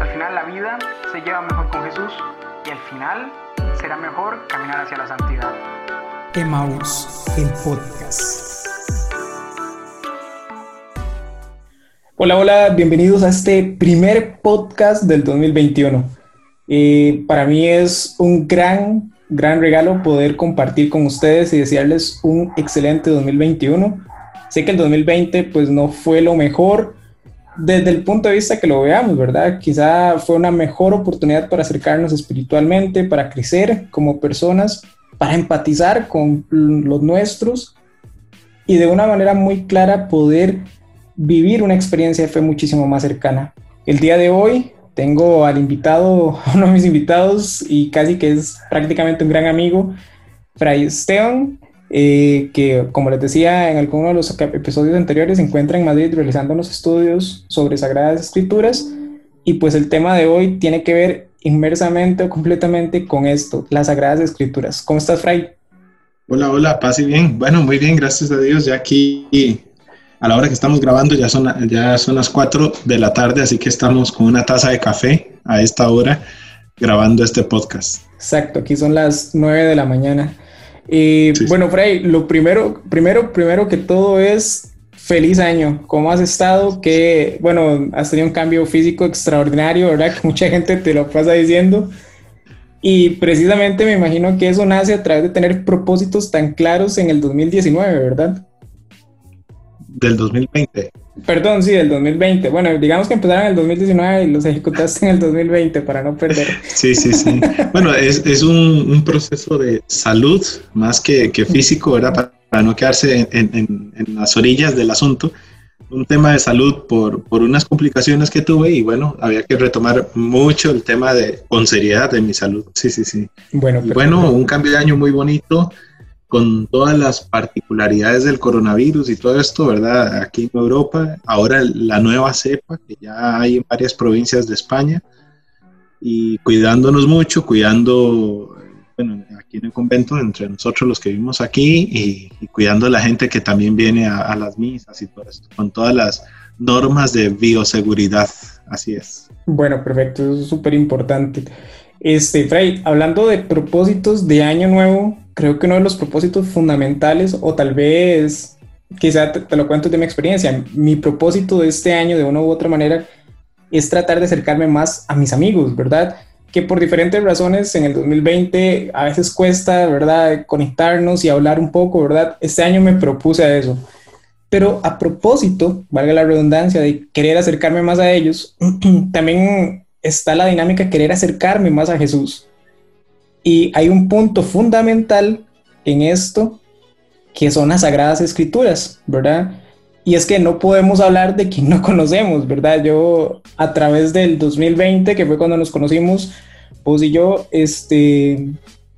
Al final la vida se lleva mejor con Jesús y al final será mejor caminar hacia la santidad. Emmaus, el podcast. Hola, hola, bienvenidos a este primer podcast del 2021. Eh, para mí es un gran, gran regalo poder compartir con ustedes y desearles un excelente 2021. Sé que el 2020 pues no fue lo mejor, desde el punto de vista que lo veamos, ¿verdad? Quizá fue una mejor oportunidad para acercarnos espiritualmente, para crecer como personas, para empatizar con los nuestros y de una manera muy clara poder vivir una experiencia de fe muchísimo más cercana. El día de hoy tengo al invitado, uno de mis invitados y casi que es prácticamente un gran amigo, Fray Esteban, eh, que como les decía en alguno de los episodios anteriores, se encuentra en Madrid realizando unos estudios sobre Sagradas Escrituras y pues el tema de hoy tiene que ver inmersamente o completamente con esto, las Sagradas Escrituras. ¿Cómo estás, Fray? Hola, hola, paz y bien. Bueno, muy bien, gracias a Dios. Ya aquí, a la hora que estamos grabando, ya son, ya son las 4 de la tarde, así que estamos con una taza de café a esta hora grabando este podcast. Exacto, aquí son las 9 de la mañana. Y bueno, Frey, lo primero, primero, primero que todo es feliz año. ¿Cómo has estado? Que, bueno, has tenido un cambio físico extraordinario, ¿verdad? Que mucha gente te lo pasa diciendo. Y precisamente me imagino que eso nace a través de tener propósitos tan claros en el 2019, ¿verdad? Del 2020. Perdón, sí, del 2020. Bueno, digamos que empezaron en el 2019 y los ejecutaste en el 2020 para no perder. Sí, sí, sí. bueno, es, es un, un, proceso de salud más que, que físico, ¿verdad? Para, no quedarse en, en, en, las orillas del asunto. Un tema de salud por, por unas complicaciones que tuve y bueno, había que retomar mucho el tema de con seriedad de mi salud. Sí, sí, sí. Bueno, bueno, un cambio de año muy bonito con todas las particularidades del coronavirus y todo esto, ¿verdad? Aquí en Europa, ahora la nueva cepa que ya hay en varias provincias de España y cuidándonos mucho, cuidando, bueno, aquí en el convento, entre nosotros los que vivimos aquí y, cuidando a la gente que también viene a, a, las misas y todo esto, con todas las normas de bioseguridad, así es. Bueno, perfecto, eso es súper importante. Este, Frey, hablando de propósitos de año nuevo, creo que uno de los propósitos fundamentales, o tal vez, quizá te, lo cuento de mi experiencia, mi propósito de este año, de una u otra manera, es tratar de acercarme más a mis amigos, ¿verdad? Que por diferentes razones en el 2020 a veces cuesta, ¿verdad? Conectarnos y hablar un poco, ¿verdad? Este año me propuse a eso. Pero a propósito, valga la redundancia, de querer acercarme más a ellos, también está la dinámica de querer acercarme más a Jesús. Y hay un punto fundamental en esto que son las sagradas escrituras, ¿verdad? Y es que no podemos hablar de quien no conocemos, ¿verdad? Yo a través del 2020, que fue cuando nos conocimos, vos y yo, este,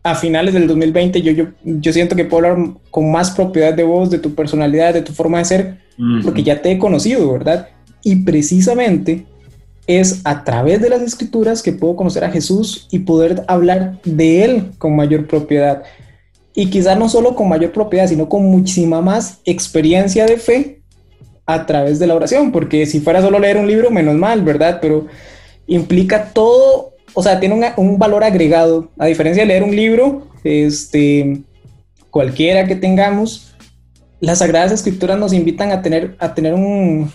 a finales del 2020, yo, yo, yo siento que puedo hablar con más propiedad de vos, de tu personalidad, de tu forma de ser, porque ya te he conocido, ¿verdad? Y precisamente es a través de las escrituras que puedo conocer a Jesús y poder hablar de Él con mayor propiedad. Y quizá no solo con mayor propiedad, sino con muchísima más experiencia de fe a través de la oración, porque si fuera solo leer un libro, menos mal, ¿verdad? Pero implica todo, o sea, tiene un, valor agregado, a diferencia de leer un libro, este, cualquiera que tengamos, las Sagradas Escrituras nos invitan a tener, a tener un,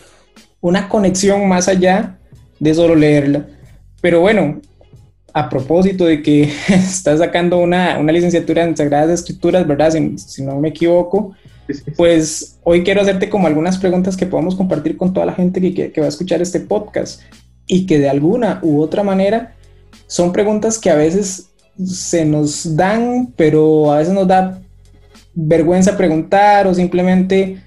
una conexión más allá de solo leerla. Pero bueno, a propósito de que estás sacando una, una, licenciatura en Sagradas Escrituras, ¿verdad? Si, no me equivoco, pues hoy quiero hacerte como algunas preguntas que podamos compartir con toda la gente que, que, va a escuchar este podcast y que de alguna u otra manera son preguntas que a veces se nos dan, pero a veces nos da vergüenza preguntar o simplemente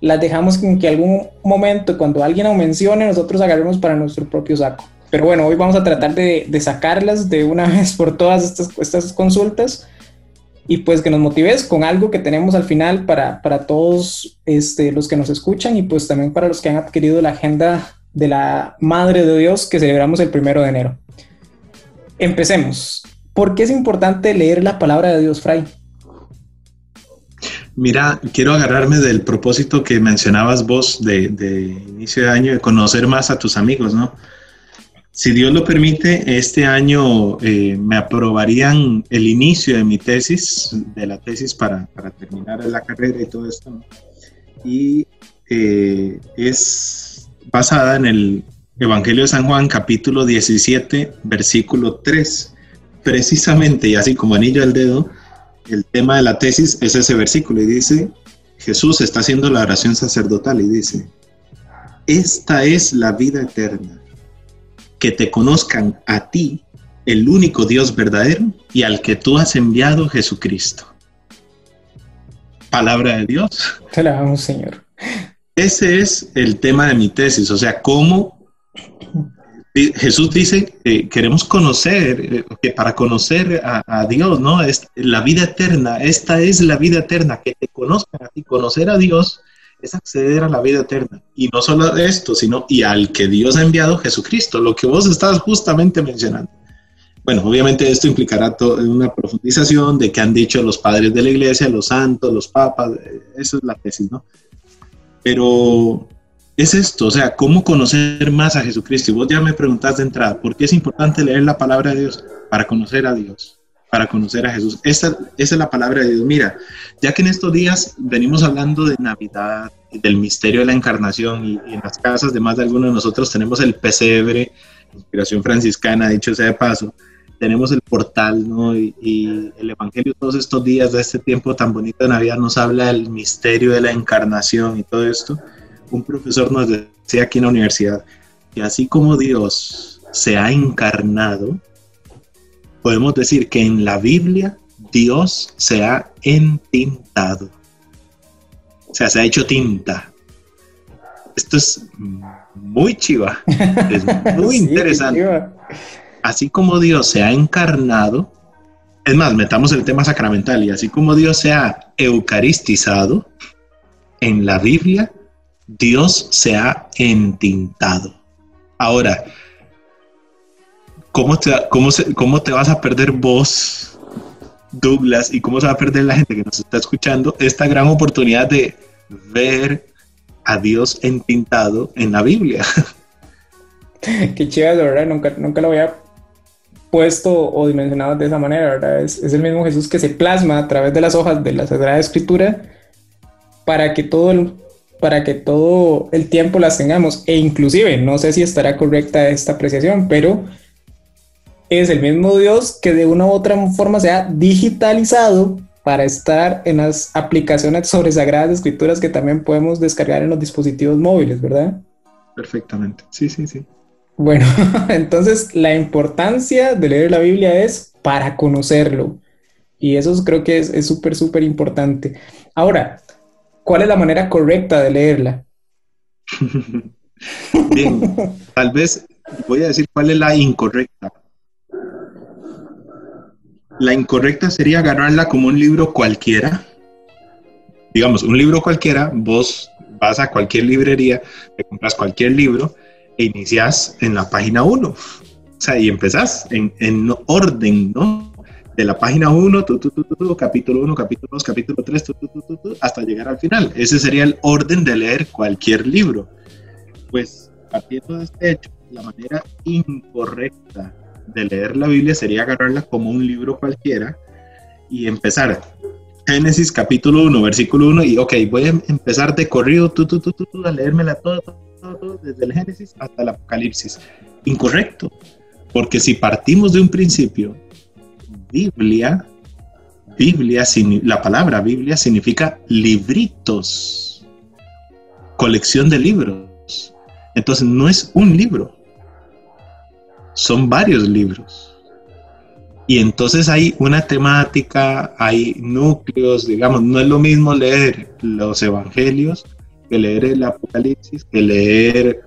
las dejamos en que algún momento, cuando alguien nos mencione, nosotros agarremos para nuestro propio saco. Pero bueno, hoy vamos a tratar de, sacarlas de una vez por todas estas, estas, consultas y pues que nos motives con algo que tenemos al final para, para todos este, los que nos escuchan y pues también para los que han adquirido la agenda de la Madre de Dios que celebramos el primero de enero. Empecemos. ¿Por qué es importante leer la palabra de Dios, Fray? Mira, quiero agarrarme del propósito que mencionabas vos de, inicio de año, de conocer más a tus amigos, ¿no? si Dios lo permite, este año eh, me aprobarían el inicio de mi tesis, de la tesis para, para terminar la carrera y todo esto. Y eh, es basada en el Evangelio de San Juan, capítulo 17, versículo 3. Precisamente, y así como anillo al dedo, el tema de la tesis es ese versículo y dice, Jesús está haciendo la oración sacerdotal y dice, esta es la vida eterna, que te conozcan a ti, el único Dios verdadero, y al que tú has enviado Jesucristo. Palabra de Dios. Te la damos, Señor. Ese es el tema de mi tesis, o sea, cómo Jesús dice, que queremos conocer, eh, que para conocer a, Dios, ¿no? Es la vida eterna, esta es la vida eterna, que te conozcan a ti, conocer a Dios es acceder a la vida eterna. Y no solo esto, sino y al que Dios ha enviado Jesucristo, lo que vos estás justamente mencionando. Bueno, obviamente esto implicará una profundización de qué han dicho los padres de la iglesia, los santos, los papas, eh, eso es la tesis, ¿no? Pero es esto, o sea, cómo conocer más a Jesucristo. Y vos ya me preguntaste de entrada, ¿por qué es importante leer la palabra de Dios? Para conocer a Dios, para conocer a Jesús. Esa, es la palabra de Dios. Mira, ya que en estos días venimos hablando de Navidad, del misterio de la encarnación, y, en las casas de más de algunos de nosotros tenemos el pesebre, inspiración franciscana, dicho sea de paso, tenemos el portal, ¿no? Y, y, el Evangelio todos estos días de este tiempo tan bonito de Navidad nos habla del misterio de la encarnación y todo esto. Un profesor nos decía aquí en la universidad que así como Dios se ha encarnado, podemos decir que en la Biblia Dios se ha entintado. O sea, se ha hecho tinta. Esto es muy chiva. Es muy interesante así como Dios se ha encarnado, es más, metamos el tema sacramental, y así como Dios se ha eucaristizado, en la Biblia, Dios se ha entintado. Ahora, ¿cómo te, cómo, cómo te vas a perder vos, Douglas, y cómo se va a perder la gente que nos está escuchando esta gran oportunidad de ver a Dios entintado en la Biblia? Qué chido, verdad, nunca, nunca lo había puesto o dimensionado de esa manera, ¿verdad? Es, el mismo Jesús que se plasma a través de las hojas de la Sagrada Escritura para que todo el, para que todo el tiempo las tengamos. E inclusive, no sé si estará correcta esta apreciación, pero es el mismo Dios que de una u otra forma se ha digitalizado para estar en las aplicaciones sobre Sagradas Escrituras que también podemos descargar en los dispositivos móviles, ¿verdad? Perfectamente, sí, sí, sí. Bueno, entonces la importancia de leer la Biblia es para conocerlo. Y eso creo que es súper, súper importante. Ahora, ¿cuál es la manera correcta de leerla? Bien, tal vez voy a decir cuál es la incorrecta. La incorrecta sería agarrarla como un libro cualquiera. Digamos, un libro cualquiera, vos vas a cualquier librería, te compras cualquier libro e inicias en la página 1. O sea, y empezás en, en orden, ¿no? De la página 1, capítulo 1, capítulo 2, capítulo 3, hasta llegar al final. Ese sería el orden de leer cualquier libro. Pues partiendo de este hecho, la manera incorrecta de leer la Biblia sería agarrarla como un libro cualquiera y empezar Génesis capítulo 1, versículo 1 y ok, voy a empezar de corrido tú, tú, tú, tú, a leérmela toda, desde el Génesis hasta el Apocalipsis. Incorrecto, porque si partimos de un principio, Biblia, Biblia, la palabra Biblia significa libritos, colección de libros. Entonces no es un libro, son varios libros. Y entonces hay una temática, hay núcleos, digamos, no es lo mismo leer los evangelios que leer el Apocalipsis, que leer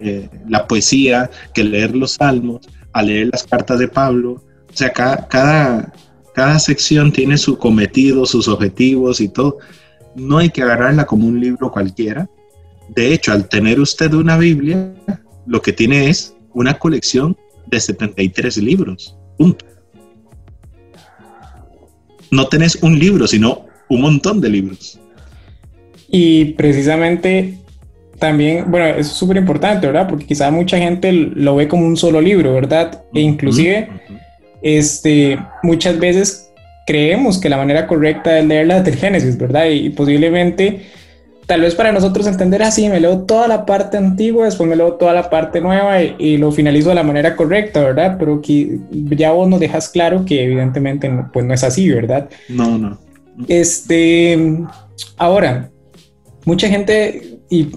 eh, la poesía, que leer los salmos, a leer las cartas de Pablo. O sea, cada, cada, cada sección tiene su cometido, sus objetivos y todo. No hay que agarrarla como un libro cualquiera. De hecho, al tener usted una Biblia, lo que tiene es una colección de 73 libros. Punto. No tenés un libro, sino un montón de libros. Y precisamente también, bueno, es súper importante, ¿verdad? Porque quizá mucha gente lo ve como un solo libro, ¿verdad? E inclusive, este, muchas veces creemos que la manera correcta es leer la del Génesis, ¿verdad? Y, posiblemente, tal vez para nosotros entender así, me leo toda la parte antigua, después me leo toda la parte nueva y, lo finalizo de la manera correcta, ¿verdad? Pero que ya vos nos dejas claro que evidentemente pues no es así, ¿verdad? No, no. Este, ahora, mucha gente, y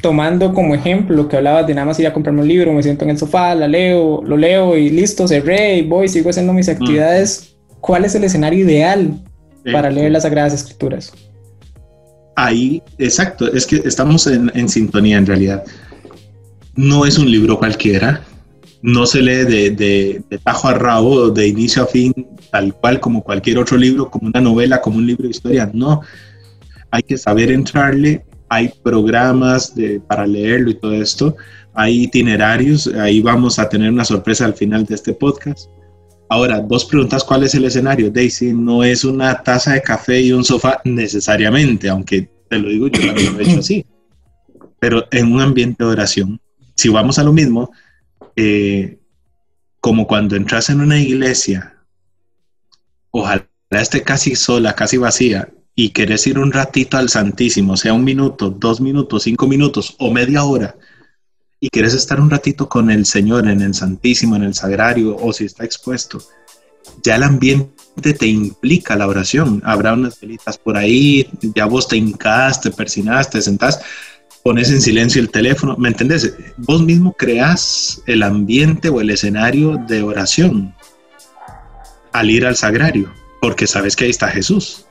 tomando como ejemplo lo que hablabas de nada más ir a comprarme un libro, me siento en el sofá, la leo, lo leo y listo, cerré y voy, sigo haciendo mis actividades. ¿Cuál es el escenario ideal para leer las Sagradas Escrituras? Ahí, exacto, es que estamos en, en sintonía en realidad. No es un libro cualquiera, no se lee de, de, de, tajo a rabo, de inicio a fin, tal cual como cualquier otro libro, como una novela, como un libro de historia. No, hay que saber entrarle hay programas para leerlo y todo esto, hay itinerarios, ahí vamos a tener una sorpresa al final de este podcast. Ahora, vos preguntas cuál es el escenario, Daisy, no es una taza de café y un sofá necesariamente, aunque te lo digo, yo lo he hecho así, pero en un ambiente de oración. Si vamos a lo mismo, eh, como cuando entras en una iglesia, ojalá esté casi sola, casi vacía, y querés ir un ratito al Santísimo, sea un minuto, dos minutos, cinco minutos o media hora, y querés estar un ratito con el Señor en el Santísimo, en el Sagrario, o si está expuesto, ya el ambiente te implica la oración. Habrá unas velitas por ahí, ya vos te hincás, te persinás, te sentás, pones en silencio el teléfono, ¿me entendés? Vos mismo creás el ambiente o el escenario de oración al ir al sagrario, porque sabes que ahí está Jesús.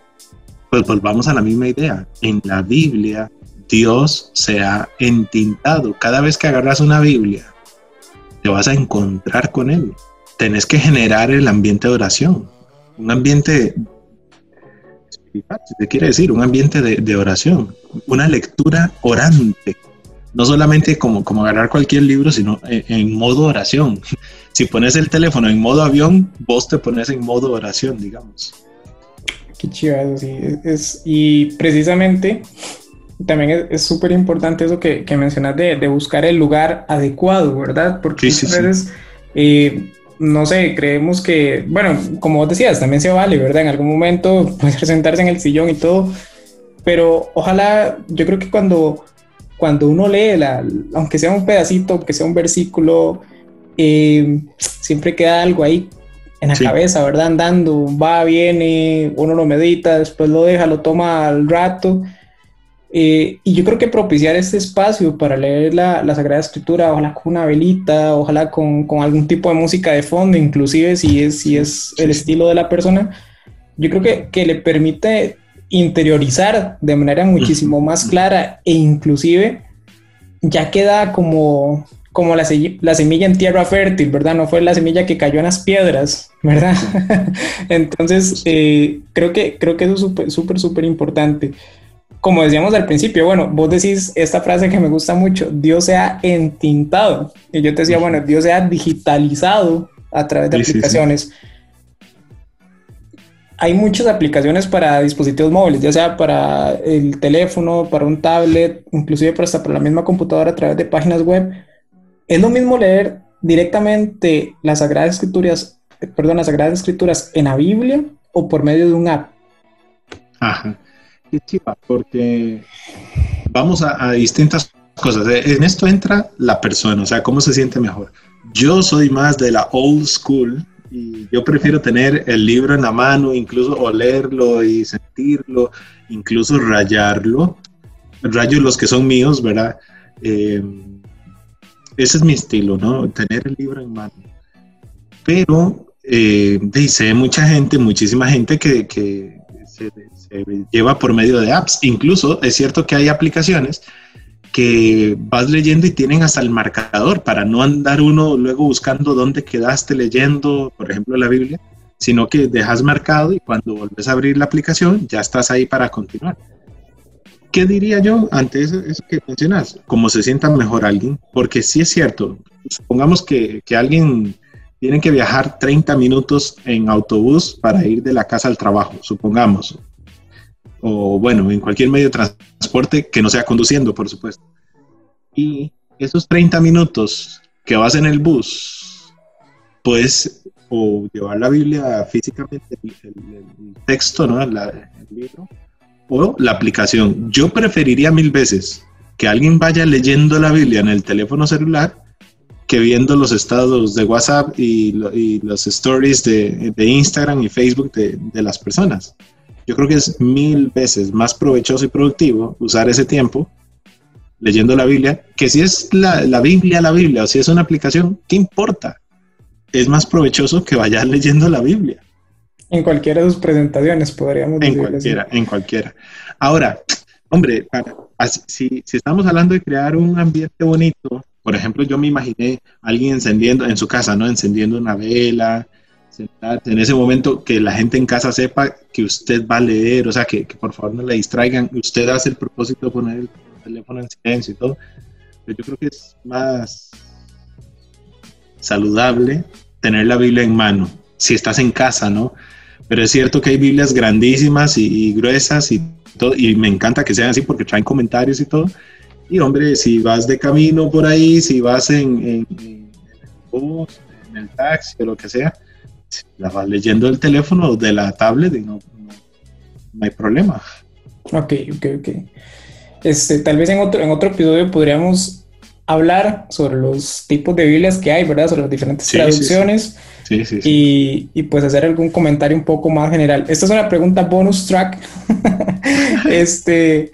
Pues volvamos a la misma idea. En la Biblia, Dios se ha entintado. Cada vez que agarras una Biblia, te vas a encontrar con Él. Tenés que generar el ambiente de oración. Un ambiente espiritual, si te quiere decir, un ambiente de, oración. Una lectura orante. No solamente como, como agarrar cualquier libro, sino en, en modo oración. Si pones el teléfono en modo avión, vos te pones en modo oración, digamos. Qué chido, sí. Es, y precisamente también es súper importante eso que, que mencionas de, de, buscar el lugar adecuado, ¿verdad? Porque muchas veces, eh, no sé, creemos que, bueno, como vos decías, también se vale, ¿verdad? En algún momento puedes sentarse en el sillón y todo, pero ojalá, yo creo que cuando, cuando uno lee, la, aunque sea un pedacito, aunque sea un versículo, eh, siempre queda algo ahí en la cabeza, ¿verdad? Andando, va, viene, uno lo medita, después lo deja, lo toma al rato. Eh, y yo creo que propiciar este espacio para leer la, la, Sagrada Escritura, ojalá con una velita, ojalá con, con, algún tipo de música de fondo, inclusive si es, si es el estilo de la persona, yo creo que, que le permite interiorizar de manera muchísimo más clara e inclusive ya queda como como la, la, semilla en tierra fértil, ¿verdad? No fue la semilla que cayó en las piedras, ¿verdad? Entonces, eh, creo, que, creo que eso es súper, súper, súper importante. Como decíamos al principio, bueno, vos decís esta frase que me gusta mucho, Dios se ha entintado. Y yo te decía, bueno, Dios se ha digitalizado a través de aplicaciones. Hay muchas aplicaciones para dispositivos móviles, ya sea para el teléfono, para un tablet, inclusive para hasta para la misma computadora a través de páginas web es lo mismo leer directamente las Sagradas Escrituras, perdón, las Sagradas Escrituras en la Biblia o por medio de un app. Ajá. Porque vamos a, distintas cosas. Eh, en esto entra la persona, o sea, cómo se siente mejor. Yo soy más de la old school y yo prefiero tener el libro en la mano, incluso olerlo y sentirlo, incluso rayarlo. Rayo los que son míos, ¿verdad? Eh, ese es mi estilo, ¿no? Tener el libro en mano. Pero eh, dice mucha gente, muchísima gente que, se, lleva por medio de apps. Incluso es cierto que hay aplicaciones que vas leyendo y tienen hasta el marcador para no andar uno luego buscando dónde quedaste leyendo, por ejemplo, la Biblia, sino que dejas marcado y cuando volves a abrir la aplicación ya estás ahí para continuar. ¿qué diría yo ante eso, que mencionas? Como se sienta mejor alguien, porque sí es cierto, supongamos que, que, alguien tiene que viajar 30 minutos en autobús para ir de la casa al trabajo, supongamos, o bueno, en cualquier medio de transporte que no sea conduciendo, por supuesto. Y esos 30 minutos que vas en el bus, puedes o llevar la Biblia físicamente, el, texto, ¿no? el libro, o la aplicación. Yo preferiría mil veces que alguien vaya leyendo la Biblia en el teléfono celular que viendo los estados de WhatsApp y, los stories de, Instagram y Facebook de, de, las personas. Yo creo que es mil veces más provechoso y productivo usar ese tiempo leyendo la Biblia, que si es la, la Biblia, la Biblia, o si es una aplicación, ¿qué importa? Es más provechoso que vayas leyendo la Biblia. En cualquiera de sus presentaciones, podríamos decir. En cualquiera, en cualquiera. Ahora, hombre, si, si estamos hablando de crear un ambiente bonito, por ejemplo, yo me imaginé alguien encendiendo en su casa, ¿no? Encendiendo una vela, en ese momento que la gente en casa sepa que usted va a leer, o sea, que, que por favor no le distraigan. Usted hace el propósito de poner el teléfono en silencio y todo. Pero yo creo que es más saludable tener la Biblia en mano, si estás en casa, ¿no? Pero es cierto que hay Biblias grandísimas y, gruesas y todo, y me encanta que sean así porque traen comentarios y todo. Y hombre, si vas de camino por ahí, si vas en, en, el bus, en el taxi o lo que sea, la vas leyendo del teléfono o de la tablet y no, no, no hay problema. Ok, ok, ok. Este, tal vez en otro, en otro episodio podríamos hablar sobre los tipos de Biblias que hay, ¿verdad? Sobre las diferentes traducciones. Sí, sí. Y, y, pues hacer algún comentario un poco más general. Esta es una pregunta bonus track. este,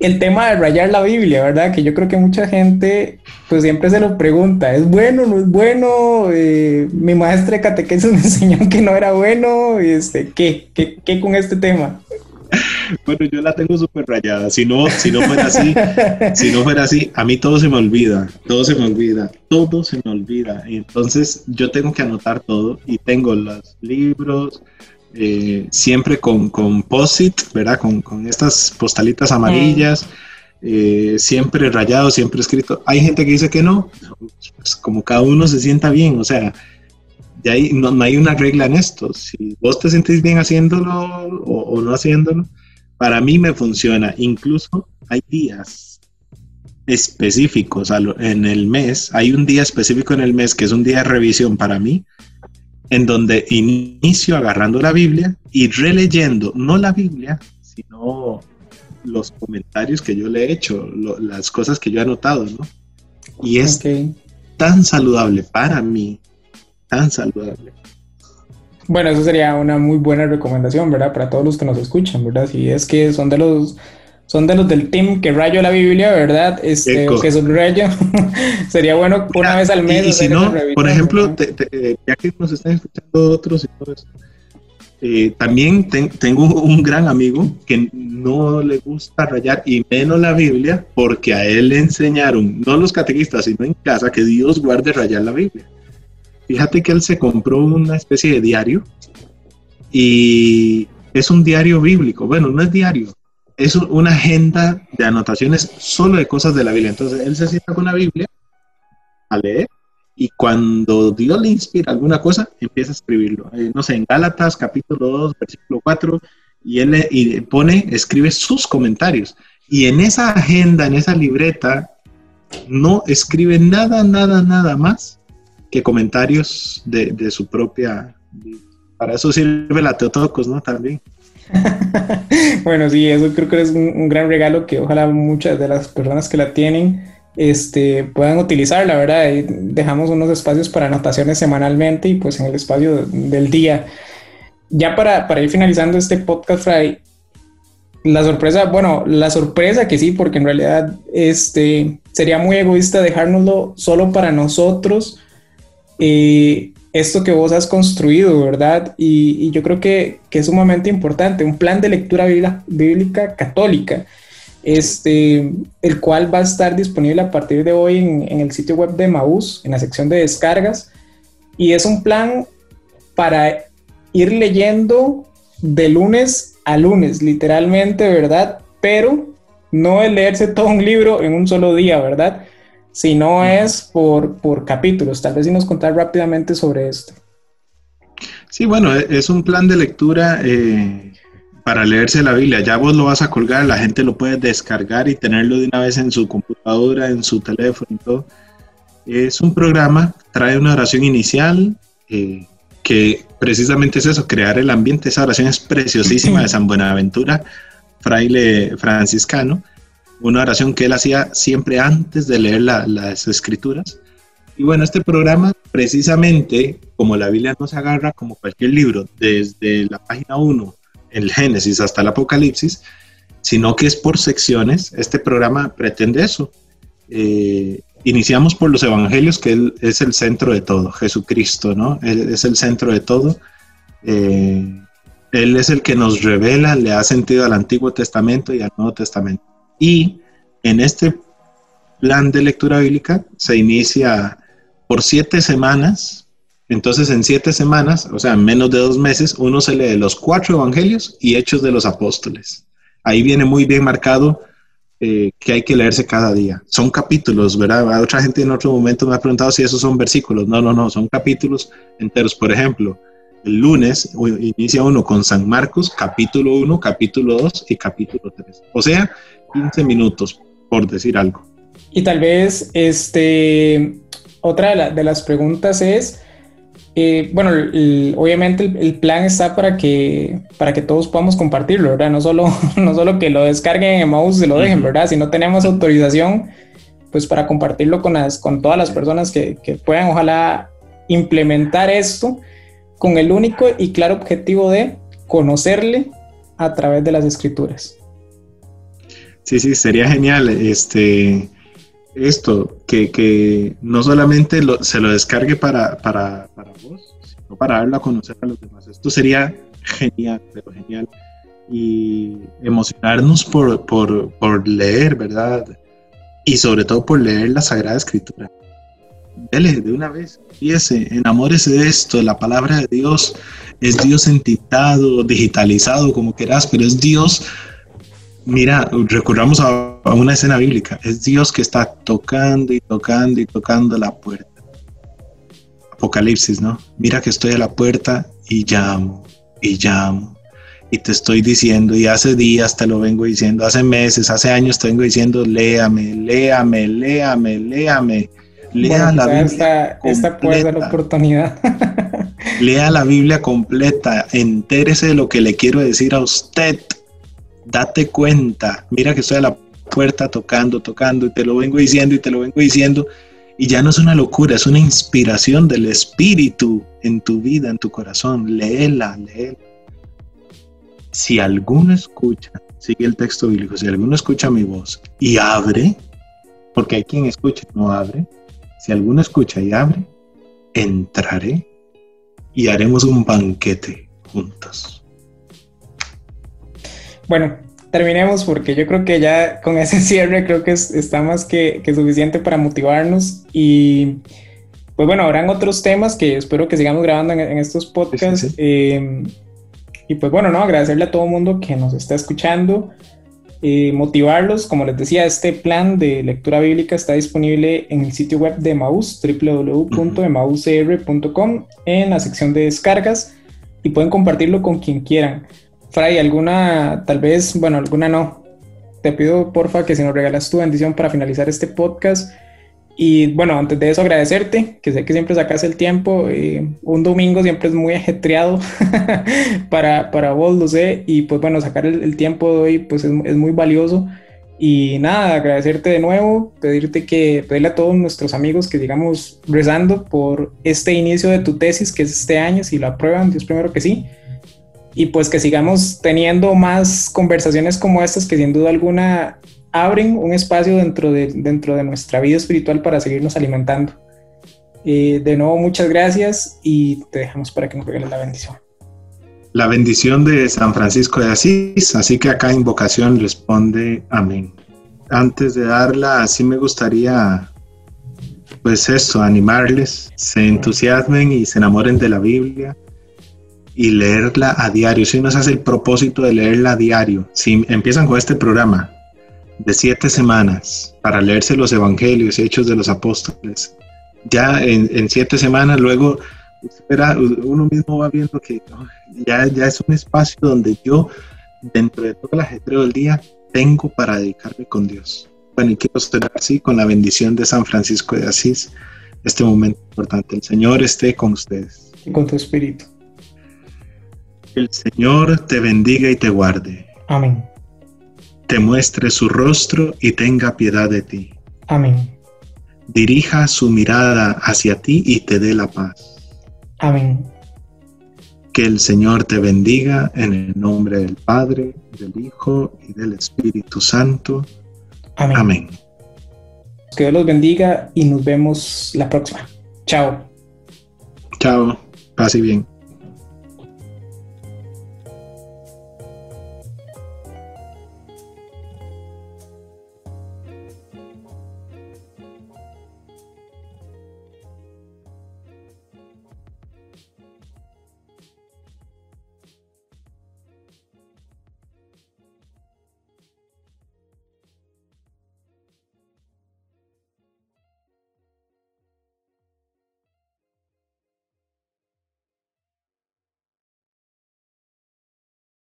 el tema de rayar la Biblia, ¿verdad? Que yo creo que mucha gente pues siempre se lo pregunta, ¿es bueno, no es bueno? Eh, mi maestra de catequesis me enseñó que no era bueno, este, ¿qué? ¿Qué, qué con este tema? Bueno, yo la tengo súper rayada. Si no, si no fuera así, si no fuera así, a mí todo se me olvida, todo se me olvida, todo se me olvida. Y entonces yo tengo que anotar todo y tengo los libros, eh, siempre con, con post-it, ¿verdad? Con, con, estas postalitas amarillas, eh, siempre rayado, siempre escrito. Hay gente que dice que no, pues como cada uno se sienta bien, o sea, ahí no, no, hay una regla en esto. Si vos te sentís bien haciéndolo o, no haciéndolo, para mí me funciona. Incluso hay días específicos en el mes. Hay un día específico en el mes que es un día de revisión para mí, en donde inicio agarrando la Biblia y releyendo, no la Biblia, sino los comentarios que yo le he hecho, las cosas que yo he anotado, ¿no? Y es tan saludable para mí tan saludable. Bueno, eso sería una muy buena recomendación, ¿verdad? Para todos los que nos escuchan, ¿verdad? Si es que son de los son de los del team que rayo la Biblia, ¿verdad? Este, que subrayo. sería bueno una vez al mes. Y, si no, por ejemplo, ya que nos están escuchando otros y todo eso, eh, también tengo un gran amigo que no le gusta rayar y menos la Biblia porque a él le enseñaron, no los catequistas, sino en casa, que Dios guarde rayar la Biblia. Fíjate que él se compró una especie de diario y es un diario bíblico. Bueno, no es diario, es una agenda de anotaciones solo de cosas de la Biblia. Entonces él se sienta con la Biblia a leer y cuando Dios le inspira alguna cosa, empieza a escribirlo. Eh, no sé, en Gálatas capítulo 2, versículo 4, y él le, pone, escribe sus comentarios. Y en esa agenda, en esa libreta, no escribe nada, nada, nada más que comentarios de, su propia Para eso sirve la Teotocos, ¿no? También. bueno, sí, eso creo que es un, gran regalo que ojalá muchas de las personas que la tienen este, puedan utilizar, la verdad. dejamos unos espacios para anotaciones semanalmente y pues en el espacio del día. Ya para, para ir finalizando este podcast, Fray, la sorpresa, bueno, la sorpresa que sí, porque en realidad este, sería muy egoísta dejárnoslo solo para nosotros esto que vos has construido, ¿verdad? Y, yo creo que, es sumamente importante, un plan de lectura bíblica, católica, este, el cual va a estar disponible a partir de hoy en, el sitio web de Maús, en la sección de descargas, y es un plan para ir leyendo de lunes a lunes, literalmente, ¿verdad? Pero no es leerse todo un libro en un solo día, ¿verdad? Si no es por, por capítulos. Tal vez si nos contar rápidamente sobre esto. Sí, bueno, e, es un plan de lectura eh, para leerse la Biblia. Ya vos lo vas a colgar, la gente lo puede descargar y tenerlo de una vez en su computadora, en su teléfono y todo. Es un programa, trae una oración inicial, eh, que precisamente es eso, crear el ambiente. Esa oración es preciosísima de San Buenaventura, fraile franciscano, una oración que él hacía siempre antes de leer las escrituras. Y bueno, este programa, precisamente, como la Biblia no se agarra como cualquier libro, desde la página 1, el Génesis hasta el Apocalipsis, sino que es por secciones, este programa pretende eso. Eh, iniciamos por los evangelios, que es el centro de todo, Jesucristo, ¿no? Es el centro de todo. Eh, él es el que nos revela, le ha sentido al Antiguo Testamento y al Nuevo Testamento. Y en este plan de lectura bíblica se inicia por siete semanas. Entonces, en siete semanas, o sea, en menos de dos meses, uno se lee los cuatro evangelios y hechos de los apóstoles. Ahí viene muy bien marcado eh, que hay que leerse cada día. Son capítulos, ¿verdad? Otra gente en otro momento me ha preguntado si esos son versículos. No, no, no, son capítulos enteros. Por ejemplo, el lunes inicia uno con San Marcos, capítulo 1, capítulo 2 y capítulo 3. O sea, 15 minutos, por decir algo. Y tal vez, este, otra de, las preguntas es, eh, bueno, obviamente el, plan está para que, para que todos podamos compartirlo, ¿verdad? No solo, no solo que lo descarguen en mouse y lo dejen, ¿verdad? Si no tenemos autorización, pues para compartirlo con, las, con todas las personas que, que puedan, ojalá, implementar esto con el único y claro objetivo de conocerle a través de las escrituras. Sí, sí, sería genial este, esto, que, no solamente se lo descargue para, para, vos, sino para darlo a conocer a los demás. Esto sería genial, pero genial. Y emocionarnos por, por leer, ¿verdad? Y sobre todo por leer la Sagrada Escritura dele de una vez, fíjese, enamórese de esto, la palabra de Dios es Dios entitado, digitalizado, como quieras, pero es Dios, mira, recurramos a, a, una escena bíblica, es Dios que está tocando y tocando y tocando la puerta. Apocalipsis, ¿no? Mira que estoy a la puerta y llamo, y llamo, y te estoy diciendo, y hace días te lo vengo diciendo, hace meses, hace años te vengo diciendo, léame, léame, léame, léame Lea la Biblia. Esta, puede ser la oportunidad. Lea la Biblia completa, entérese de lo que le quiero decir a usted. Date cuenta. Mira que estoy a la puerta tocando, tocando, y te lo vengo diciendo y te lo vengo diciendo. Y ya no es una locura, es una inspiración del Espíritu en tu vida, en tu corazón. Léela, léela. Si alguno escucha, sigue el texto bíblico, si alguno escucha mi voz y abre, porque hay quien escucha y no abre, si alguno escucha y abre, entraré y haremos un banquete juntos. Bueno, terminemos porque yo creo que ya con ese cierre creo que está más que, suficiente para motivarnos y pues bueno, habrán otros temas que espero que sigamos grabando en, estos podcasts. Eh, y pues bueno, no, agradecerle a todo el mundo que nos está escuchando. Eh, motivarlos. Como les decía, este plan de lectura bíblica está disponible en el sitio web de Maús, www.emauscr.com, en la sección de descargas y pueden compartirlo con quien quieran. Fray, alguna, tal vez, bueno, alguna no. Te pido porfa que si nos regalas tu bendición para finalizar este podcast y bueno, antes de eso agradecerte, que sé que siempre sacas el tiempo, un domingo siempre es muy ajetreado para, para vos, lo sé, y pues bueno, sacar el, tiempo de hoy pues es, es, muy valioso. Y nada, agradecerte de nuevo, pedirte que, pedirle a todos nuestros amigos que sigamos rezando por este inicio de tu tesis, que es este año, si lo aprueban, Dios primero que sí. Y pues que sigamos teniendo más conversaciones como estas que sin duda alguna abren un espacio dentro de, dentro de nuestra vida espiritual para seguirnos alimentando. Eh, de nuevo, muchas gracias y te dejamos para que nos regales la bendición. La bendición de San Francisco de Asís, así que acá invocación responde amén. Antes de darla, así me gustaría, pues eso, animarles, se entusiasmen y se enamoren de la Biblia y leerla a diario. Si uno se hace el propósito de leerla a diario, si empiezan con este programa, de siete semanas para leerse los evangelios y hechos de los apóstoles. Ya en, siete semanas luego uno mismo va viendo que ya, ya es un espacio donde yo dentro de todo el ajetreo del día, tengo para dedicarme con Dios. Bueno, y quiero cerrar así con la bendición de San Francisco de Asís, este momento importante. El Señor esté con ustedes. Y con tu espíritu. El Señor te bendiga y te guarde. Amén. Te muestre su rostro y tenga piedad de ti. Amén. Dirija su mirada hacia ti y te dé la paz. Amén. Que el Señor te bendiga en el nombre del Padre, del Hijo y del Espíritu Santo. Amén. Amén. Que Dios los bendiga y nos vemos la próxima. Chao. Chao. Pase bien.